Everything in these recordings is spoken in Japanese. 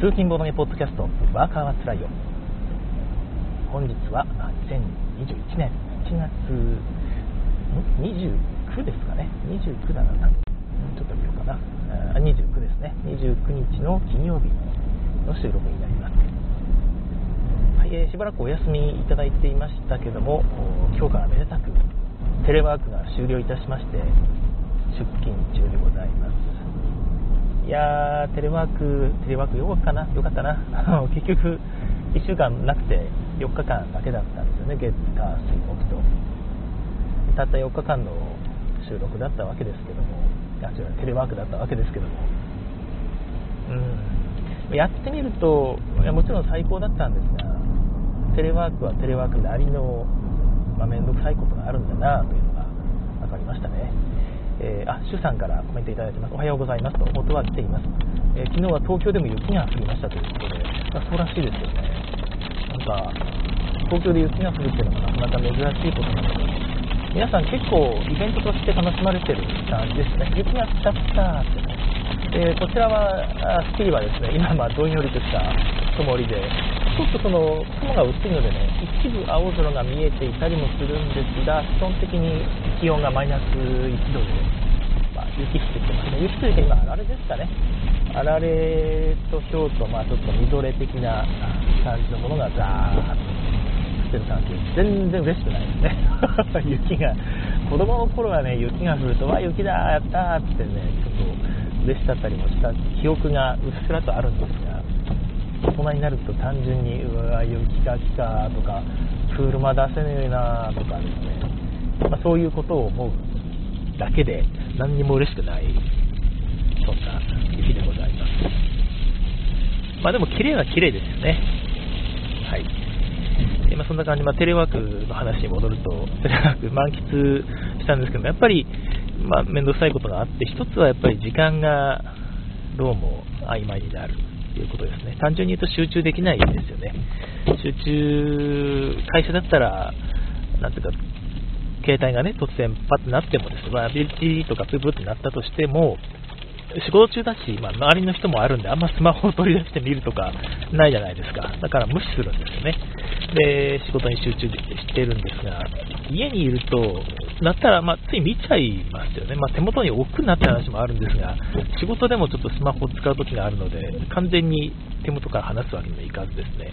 通勤ボードゲポッドキャストワーカーはつらいよ。本日は2021年。1月29ですかね。29だな。ちょっと見ようかな。29ですね。29日の金曜日の収録になります。はい、えー、しばらくお休みいただいていましたけども今日からめでたくテレワークが終了いたしまして出勤中でございます。いやー、テレワーク、テレワークよかったな、よかったな。結局、1週間なくて4日間だけだったんですよね、月、火、水、木と。たった4日間の収録だったわけですけども、あ違うテレワークだったわけですけども、うん、やってみると、いやもちろん最高だったんですが、テレワークはテレワークなりの、まあ、めんどくさいことがあるんだなというのが分かりましたね。えー、あ、シュさんからコメントいただいてます。おはようございますと、音は来ています。えー、昨日は東京でも雪が降りましたということで、まあ、そうらしいですよね。なんか、東京で雪が降るっていうのもなかなか珍しいことなので、皆さん結構イベントとして楽しまれてる感じですね。雪が来ちゃったってね。でこちらは、スキーはですね、今まどんよりとした曇りで、ちょっとその雲が薄いのでね、一部青空が見えていたりもするんですが、基本的に気温がマイナス1度で、まあ、雪降ってきてますね。雪というか今、あられですかね。あられと氷と、まあ、ちょっとみぞれ的な感じのものがザーッと降ってる感じで全然嬉しくないですね。雪が、子供の頃はね、雪が降ると、わ、雪だ、やったーってね、ちょっと、嬉しかったりもした記憶がうっすらとあるんです大人になると単純にうわ雪が来たとか車出せねえなとかです。ね、まあ、そういうことを思うだけで何にも嬉しくないそんな日でございます。まあでも綺麗は綺麗です。よねはいまあ、そんな感じ、まあ、テレワークの話に戻ると、テレワーク満喫したんです。けどやっぱりまあ、めんどくさいことがあって、一つはやっぱり時間がどうも曖昧になるいうことですね。単純に言うと集中できないですよね。集中、会社だったら、なんていうか、携帯がね、突然パッとなってもですね、まあ、ビリとかプブってなったとしても、仕事中だし、まあ、周りの人もあるんで、あんまスマホを取り出して見るとかないじゃないですか。だから無視するんですよね。で、仕事に集中してるんですが、家にいると、なったら、まあ、つい見ちゃいますよね。まあ、手元に置くなって話もあるんですが、仕事でもちょっとスマホを使う時があるので、完全に手元から離すわけにはいかずですね、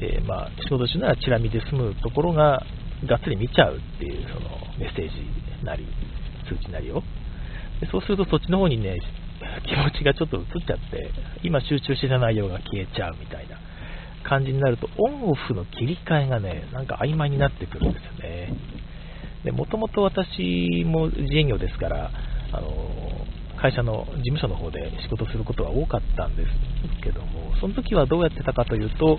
えー、まあ、仕事中ならチラ見で済むところが、がっつり見ちゃうっていう、そのメッセージなり、通知なりを。でそうするとそっちの方にね、気持ちがちょっと移っちゃって、今集中してた内容が消えちゃうみたいな感じになると、オンオフの切り替えがね、なんか曖昧になってくるんですよね。で、もともと私も自営業ですから、あの、会社の事務所の方で仕事することが多かったんですけども、その時はどうやってたかというと、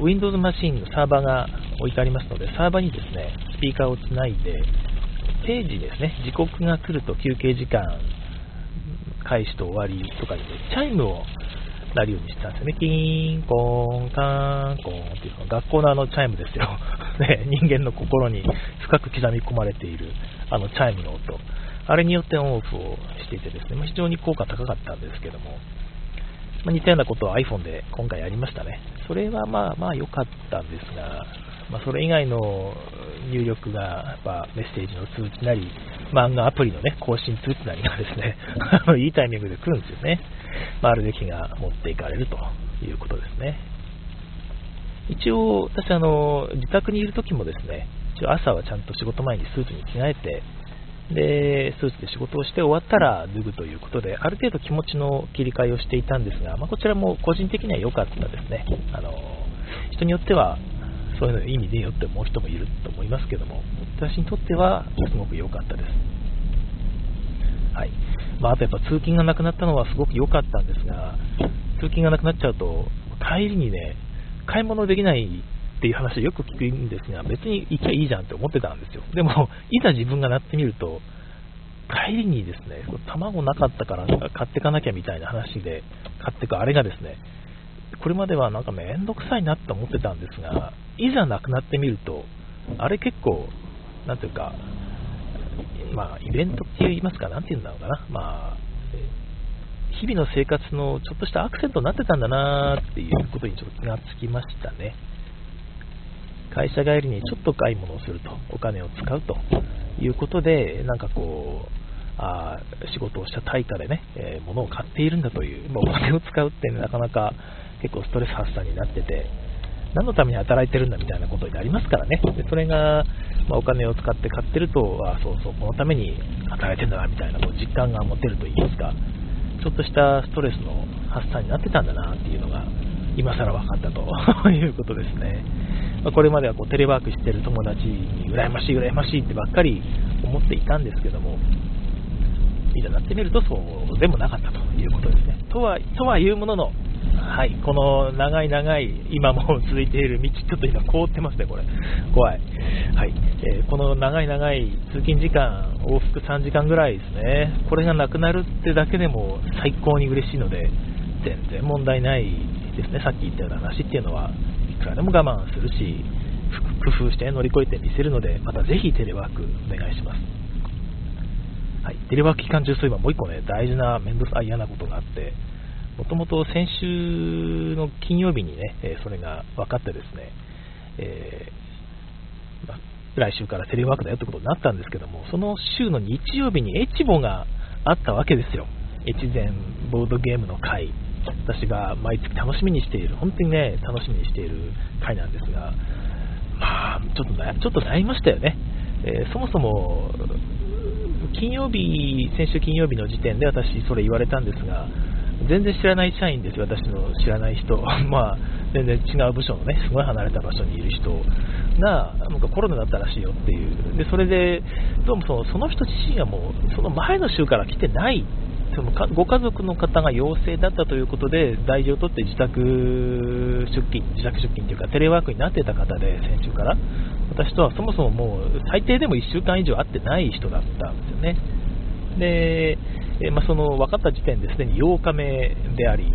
Windows マシンのサーバーが置いてありますので、サーバーにですね、スピーカーをつないで、定時ですね、時刻が来ると休憩時間開始と終わりとかで、チャイムを鳴るようにしてたんですよね。キーン、コーン、カーン、コーンっていうの学校のあのチャイムですよ。ね、人間の心に深く刻み込まれているあのチャイムの音。あれによってオンオフをしていてですね、まあ、非常に効果高かったんですけども、まあ、似たようなことを iPhone で今回やりましたね。それはまあまあ良かったんですが、まあ、それ以外の入力がやっぱメッセージの通知なり、漫画アプリのね、更新通知なりがですね、いいタイミングで来るんですよね。まあ、あるべきが持っていかれるということですね。一応、私あの、自宅にいる時もですね、一応朝はちゃんと仕事前にスーツに着替えて、で、スーツで仕事をして終わったら脱ぐということで、ある程度気持ちの切り替えをしていたんですが、まあ、こちらも個人的には良かったですね。あの人によってはそういうの意味ねえよって思う人もいると思いますけども、私にとってはすごく良かったです。はいまあ、あとやっぱ通勤がなくなったのはすごく良かったんですが、通勤がなくなっちゃうと、帰りにね、買い物できないっていう話よく聞くんですが、別に行きゃいいじゃんって思ってたんですよ。でも、いざ自分がなってみると、帰りにですね、卵なかったから買ってかなきゃみたいな話で買ってくあれがですね、これまではなんかめんどくさいなって思ってたんですが、いざなくなってみると、あれ結構、なんていうか、まあ、イベントって言いますか、なんて言うんだろうかな、まあ、日々の生活のちょっとしたアクセントになってたんだなっていうことにちょっと気がつきましたね。会社帰りにちょっと買い物をすると、お金を使うということで、なんかこう、あ仕事をした対価でね、えー、物を買っているんだという、まあ、お金を使うって、なかなか結構ストレス発散になってて、何のために働いてるんだみたいなことになりますからね、でそれが、まあ、お金を使って買ってると、あそうそう、このために働いてるんだなみたいなこう実感が持てるといいますか、ちょっとしたストレスの発散になってたんだなっていうのが、今更分かったと いうことですね。ま、これまではこうテレワークしてる友達に羨ましい、羨ましいってばっかり思っていたんですけども、いざなってみるとそうでもなかったということですね。とはとはいうものの、はい、この長い長い、今も続いている道、ちょっと今凍ってますね、これ。怖い。はい、えー、この長い長い通勤時間、往復3時間ぐらいですね。これがなくなるってだけでも最高に嬉しいので、全然問題ないですね。さっき言ったような話っていうのは、いくらでも我慢するし、工夫して乗り越えてみせるので、またぜひテレワークお願いします。はい、テレワーク期間中、そういえばもう1個ね、大事な面倒さ嫌なことがあって、もともと先週の金曜日にね、えそれが分かってですね、えー、ま来週からテレワークだよってことになったんですけども、その週の日曜日にエチボがあったわけですよ。越前ボードゲームの会。私が毎月楽しみにしている、本当にね、楽しみにしている会なんですが、まあ、ちょっとちょっと悩みましたよね。えー、そもそも、金曜日、先週金曜日の時点で私、それ言われたんですが、全然知らない社員ですよ、私の知らない人、まあ、全然違う部署のね、すごい離れた場所にいる人が、なんかコロナだったらしいよっていう、でそれで、どうもそのその人自身はもう、その前の週から来てない。そのご家族の方が陽性だったということで、大事を取って自宅出勤、自宅出勤というか、テレワークになってた方で、先週から、私とはそもそももう最低でも1週間以上会ってない人だったんですよね。で、えまあ、その分かった時点ですでに8日目であり、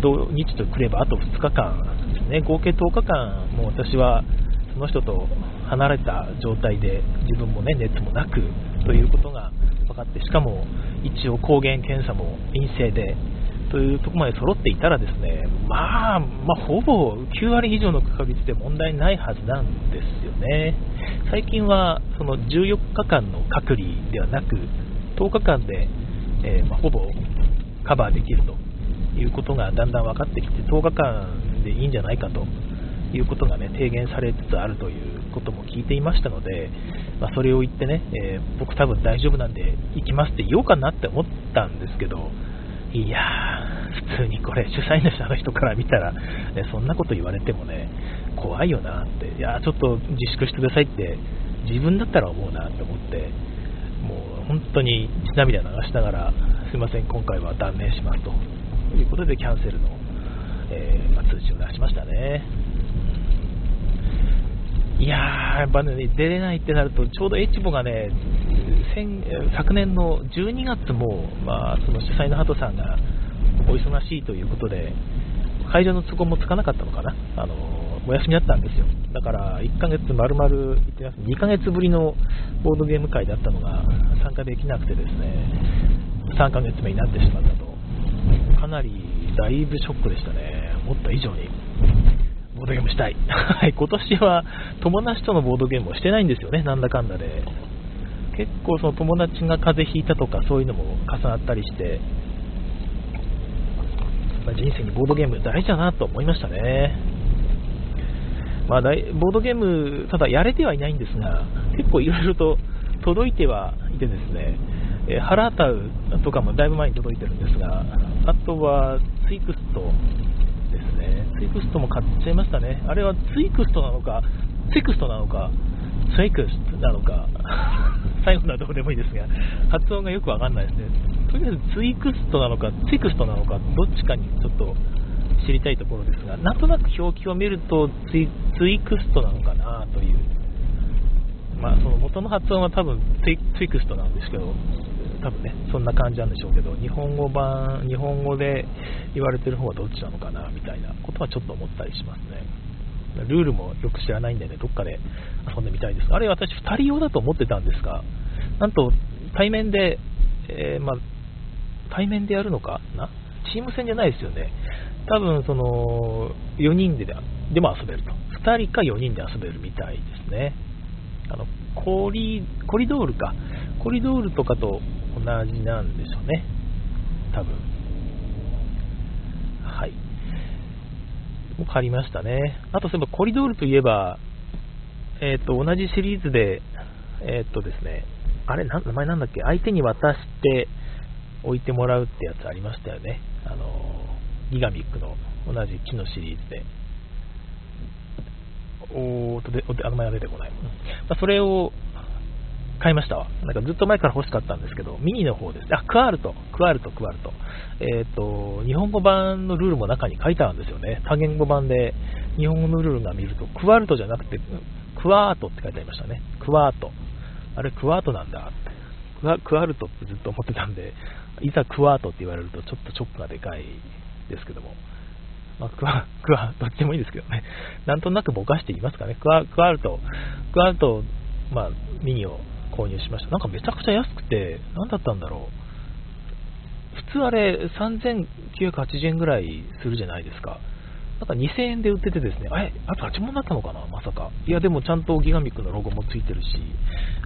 土日とくればあと2日間ですね、合計10日間、もう私はその人と離れた状態で、自分も、ね、熱もなくということが分かって、しかも一応抗原検査も陰性でというところまで揃っていたらですね、まあ、まあ、ほぼ9割以上の確率で問題ないはずなんですよね。最近はその14日間の隔離ではなく、10日間で、えー、まあ、ほぼカバーできるということがだんだん分かってきて、10日間でいいんじゃないかということがね、提言されつつあるということも聞いていましたので、まあ、それを言ってね、えー、僕多分大丈夫なんで行きますって言おうかなって思ったんですけど、いやー、普通にこれ、主催者の人から見たら、ね、そんなこと言われてもね、怖いよなって、いやちょっと自粛してくださいって、自分だったら思うなって思って、もう本当に涙流しながら、すいません、今回は断念しますということで、キャンセルの、えー、まあ、通知を出しましたね。いやー、やっぱね、出れないってなると、ちょうどエチボがね、昨年の12月も、まあ、その主催のハトさんがお忙しいということで、会場の都合もつかなかったのかな、あのお休みだったんですよ。だから1ヶ月丸々行ってます、2ヶ月ぶりのボードゲーム会だったのが参加できなくてですね、3ヶ月目になってしまったと、かなりだいぶショックでしたね、思った以上に。ボードゲームしたい。はい、今年は友達とのボードゲームをしてないんですよね、なんだかんだで。結構その友達が風邪ひいたとかそういうのも重なったりして、ま、人生にボードゲーム大事だなと思いましたね。まあ、ボードゲーム、ただやれてはいないんですが、結構いろいろと届いてはいてですね、えー、ハラータウとかもだいぶ前に届いてるんですが、あとはツイクストですね。ツイクストも買っちゃいましたね。あれはツイクストなのか、ツイクストなのか、ツイクストなのか、最後のはどうでもいいですが、発音がよくわかんないですね。とりあえずツイクストなのか、ツイクストなのか、どっちかにちょっと知りたいところですが、なんとなく表記を見るとツイツイクストなのかなという。まあ、その元の発音は多分ツイツイクストなんですけど、多分ね、そんな感じなんでしょうけど、日本語版、日本語で言われてる方はどっちなのかなみたいなことはちょっと思ったりしますね。ルールもよく知らないんでね、どっかで遊んでみたいです。あれ、私2人用だと思ってたんですが、なんと対面で、えー、まあ、対面でやるのかなチーム戦じゃないですよね。多分、その、4人ででも遊べると。2人か4人で遊べるみたいですね。あの、コリ、コリドールか。コリドールとかと同じなんでしょうね。多分。はい。もう借りましたね。あと、そういえばコリドールといえば、えっ、ー、と、同じシリーズで、えっ、ー、とですね、あれ、名前なんだっけ？相手に渡して置いてもらうってやつありましたよね。あの、ギガミックの同じ木のシリーズで。おーとで、あの前が出てこない。まあ、それを買いましたわ。なんかずっと前から欲しかったんですけど、ミニの方です。あ、クワールト、クワールト、クワールト。えっ、ー、と、日本語版のルールも中に書いてあるんですよね。多言語版で日本語のルールが見ると、クワルトじゃなくて、クワートって書いてありましたね。クワート。あれ、クワートなんだって。クワクワルトってずっと思ってたんで、いざクワートって言われるとちょっとチョックがでかいですけども。まあ、クワ、クワ、どっちでもいいですけどね。なんとなくぼかして言いますかね。クワ、クワルト、クワルト、まあ、ミニを購入しました。なんかめちゃくちゃ安くて、何だったんだろう。普通あれ、3980円ぐらいするじゃないですか。なんか2000円で売っててですね、あれ、あと8問だったのかな、まさか。いや、でもちゃんとギガミックのロゴもついてるし、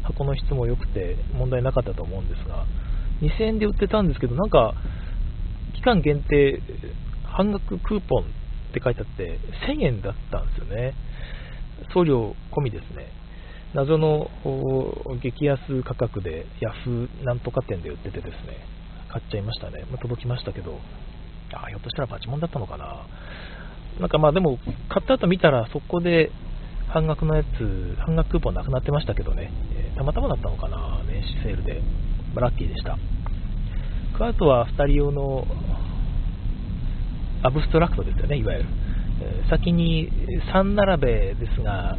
箱の質も良くて問題なかったと思うんですが、2000円で売ってたんですけど、なんか、期間限定、半額クーポンって書いてあって、1000円だったんですよね。送料込みですね。謎の激安価格でヤフーなんとか店で売っててですね、買っちゃいましたね。まあ、届きましたけど、あひょっとしたらパチモンだったのかな。なんかまあでも、買った後見たらそこで半額のやつ、半額クーポンなくなってましたけどね、えー、たまたまだったのかな、年始セールで。あ、ラッキーでした。クワートは2人用のアブストラクトですよね、いわゆる。え、先に3並べですが、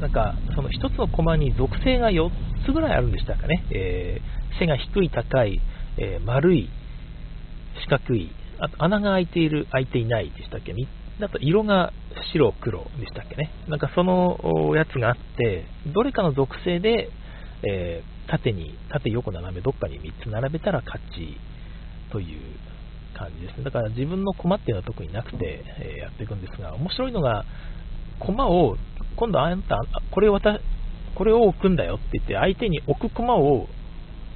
なんかその1つのコマに属性が4つぐらいあるんでしたかね、えー、背が低い、高い、えー、丸い、四角い、あと穴が開いている、開いていないでしたっけ、だと色が白、黒でしたっけね、なんかそのやつがあって、どれかの属性で、えー、縦に、縦横斜めどっかに3つ並べたら勝ちという感じですね。だから自分の駒っていうのは特になくて、えー、やっていくんですが、面白いのが、駒を、今度あんた、これを渡、これを置くんだよって言って、相手に置く駒を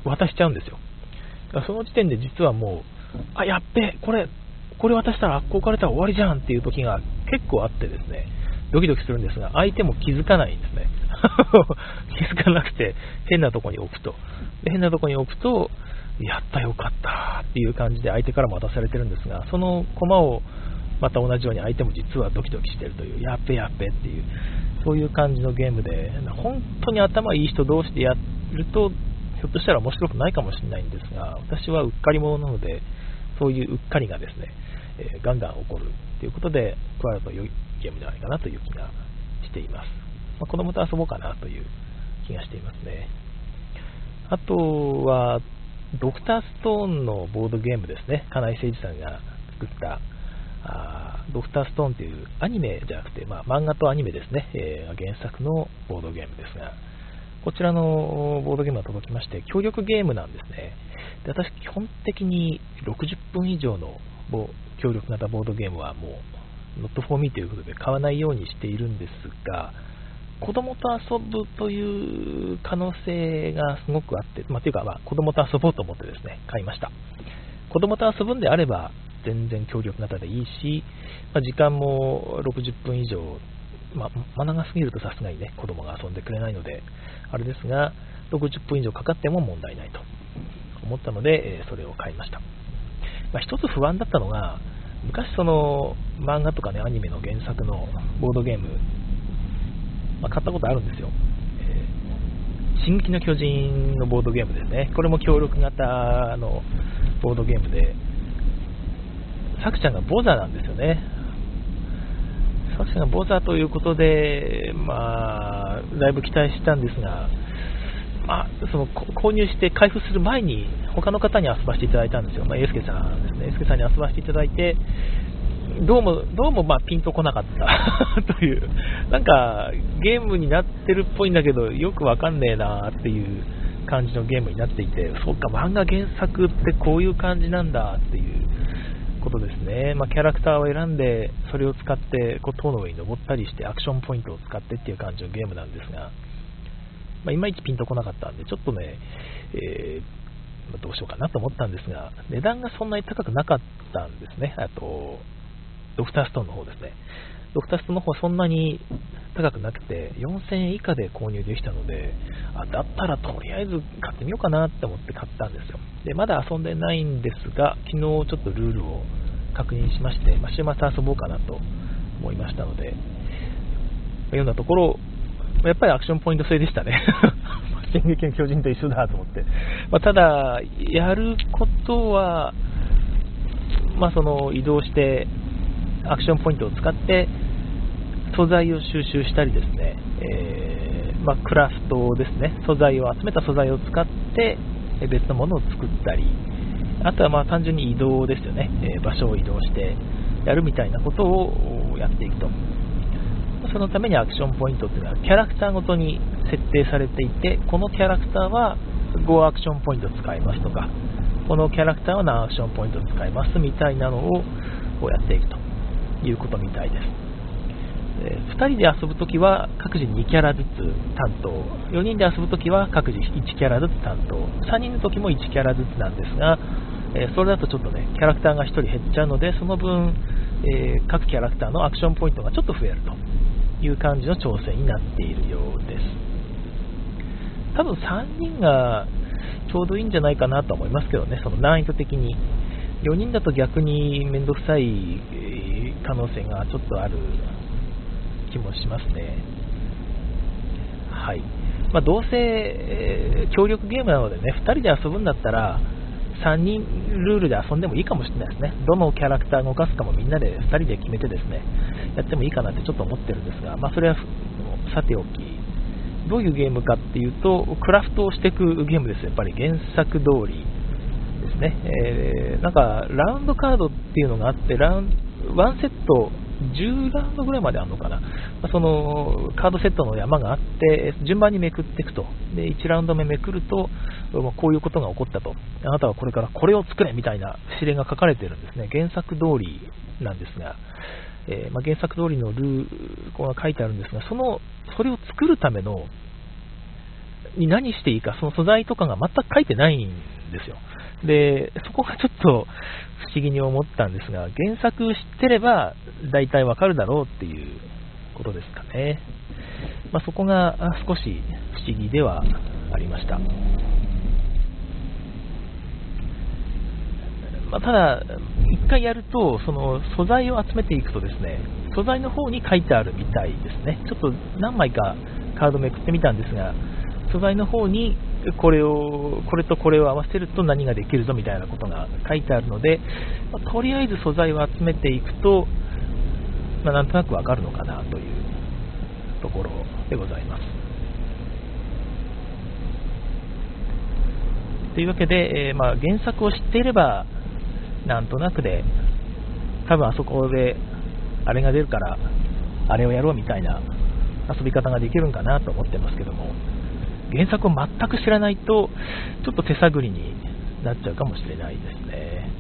渡しちゃうんですよ。その時点で実はもう、あ、やっべ、これ、これ渡したらあ、こうかれたら終わりじゃんっていう時が結構あってですね、ドキドキするんですが、相手も気づかないんですね。気づかなくて、変なとこに置くと。で変なとこに置くと、やったよかったっていう感じで相手からも渡されてるんですが、その駒をまた同じように相手も実はドキドキしてるという、やっべやっべっていう、そういう感じのゲームで、本当に頭いい人同士でやると、ひょっとしたら面白くないかもしれないんですが、私はうっかり者なので、そういううっかりがですね、えー、ガンガン起こるということで、加わるとゲームじゃないかなという気がしています。まあ、子供と遊ぼうかなという気がしていますね。あとは、ドクターストーンのボードゲームですね。金井誠司さんが作ったあドクターストーンというアニメじゃなくて、まあ、漫画とアニメですね、えー、原作のボードゲームですが、こちらのボードゲームが届きまして、協力ゲームなんですね。で私、基本的に60分以上の協力型ボードゲームはもう、not for me ということで買わないようにしているんですが、子供と遊ぶという可能性がすごくあって、まあ、というか、まあ、子供と遊ぼうと思ってですね、買いました。子供と遊ぶんであれば、全然協力型でいいし、まあ、時間も60分以上、まあ、ま長すぎるとさすがにね、子供が遊んでくれないので、あれですが、60分以上かかっても問題ないと思ったので、えそれを買いました。まあ、一つ不安だったのが、昔その漫画とかね、アニメの原作のボードゲーム、まあ、買ったことあるんですよ。えー、進撃の巨人のボードゲームですね。これも協力型のボードゲームで、作者がボザなんですよね。作者がボザということで、まあ、だいぶ期待したんですが、まあ、その購入して開封する前に他の方に遊ばせていただいたんですよ、まあ、エスケさんですね、エスケさんに遊ばせていただいて、どうも、どうもまあピンとこなかった。という、なんかゲームになってるっぽいんだけど、よくわかんねえなっていう感じのゲームになっていて、そうか、漫画原作ってこういう感じなんだっていうことですね。まあ、キャラクターを選んで、それを使ってこう塔の上に登ったりして、アクションポイントを使ってっていう感じのゲームなんですが、まあ、いまいちピンとこなかったんで、ちょっとね、えー、どうしようかなと思ったんですが、値段がそんなに高くなかったんですね。あと、ドクターストーンの方ですね。ドクターストーンの方はそんなに高くなくて、4000円以下で購入できたので、あだったらとりあえず買ってみようかなって思って買ったんですよ。で、まだ遊んでないんですが、昨日ちょっとルールを確認しまして、まあ、週末遊ぼうかなと思いましたので、ようなところ、やっぱりアクションポイント制でしたね。進撃の巨人と一緒だと思って。まあ、ただ、やることは、まあ、その移動して、アクションポイントを使って、素材を収集したりですね、えー、まあ、クラフトですね、素材を集めた素材を使って別のものを作ったり、あとはまあ単純に移動ですよね、えー、場所を移動してやるみたいなことをやっていくと。そのためにアクションポイントっていうのはキャラクターごとに設定されていて、このキャラクターは5アクションポイント使いますとか、このキャラクターは何アクションポイント使いますみたいなのをやっていくということみたいです。え2人で遊ぶときは各自2キャラずつ担当、4人で遊ぶときは各自1キャラずつ担当、3人のときも1キャラずつなんですが、えそれだとちょっとね、キャラクターが1人減っちゃうので、その分、え、各キャラクターのアクションポイントがちょっと増えるという感じの調整になっているようです。多分3人がちょうどいいんじゃないかなと思いますけどね、その難易度的に。4人だと逆に面倒くさい可能性がちょっとある気もしますね。はい。まあ、どうせ、協力ゲームなのでね、2人で遊ぶんだったら、3人ルールで遊んでもいいかもしれないですね。どのキャラクター動かすかもみんなで2人で決めてですね、やってもいいかなってちょっと思ってるんですが、まあ、それはさておき、どういうゲームかっていうと、クラフトをしていくゲームですやっぱり原作通りですね。えー、なんか、ラウンドカードっていうのがあって、ラウン1セット10ラウンドぐらいまであるのかな、そのカードセットの山があって、順番にめくっていくと、で1ラウンド目めくると、こういうことが起こったと、あなたはこれからこれを作れみたいな指令が書かれてるんですね、原作通りなんですが、えー、まあ、原作通りのルールが書いてあるんですが、そのそれを作るためのに何していいか、その素材とかが全く書いてないんですよ。で、そこがちょっと不思議に思ったんですが、原作知ってれば大体わかるだろうっていうことですかね。まあ、そこが少し不思議ではありました。まあ、ただ、1回やると、その素材を集めていくとですね、素材の方に書いてあるみたいですね。ちょっと何枚かカードめくってみたんですが、素材の方にこれを、これとこれを合わせると何ができるぞみたいなことが書いてあるので、まあ、とりあえず素材を集めていくと、まあ、なんとなくわかるのかなというところでございます。というわけで、えー、まあ、原作を知っていれば、なんとなくで、多分あそこであれが出るから、あれをやろうみたいな遊び方ができるんかなと思ってますけども、原作を全く知らないと、ちょっと手探りになっちゃうかもしれないですね。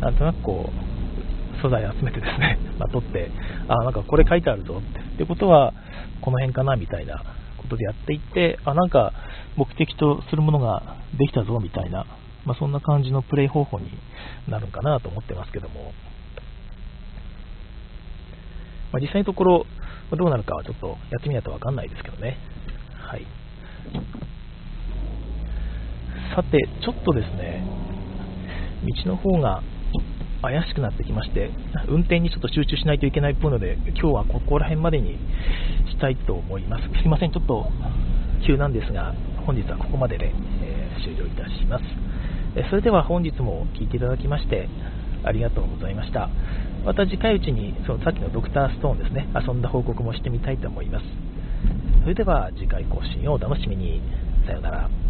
なんとなくこう、素材集めてですね、まあ、撮って、あ、なんかこれ書いてあるぞって。ってことは、この辺かなみたいなことでやっていって、あ、なんか目的とするものができたぞみたいな、まあ、そんな感じのプレイ方法になるかなと思ってますけども、まあ、実際のところ、まどうなるかはちょっとやってみないとわかんないですけどね。はい。さて、ちょっとですね、道の方が怪しくなってきまして、運転にちょっと集中しないといけないっぽいので、今日はここら辺までにしたいと思います。すいません、ちょっと急なんですが、本日はここまでで、えー、終了いたします。それでは本日も聴いていただきましてありがとうございました。また次回うちにそのさっきのドクターストーンですね、遊んだ報告もしてみたいと思います。それでは次回更新をお楽しみに。さようなら。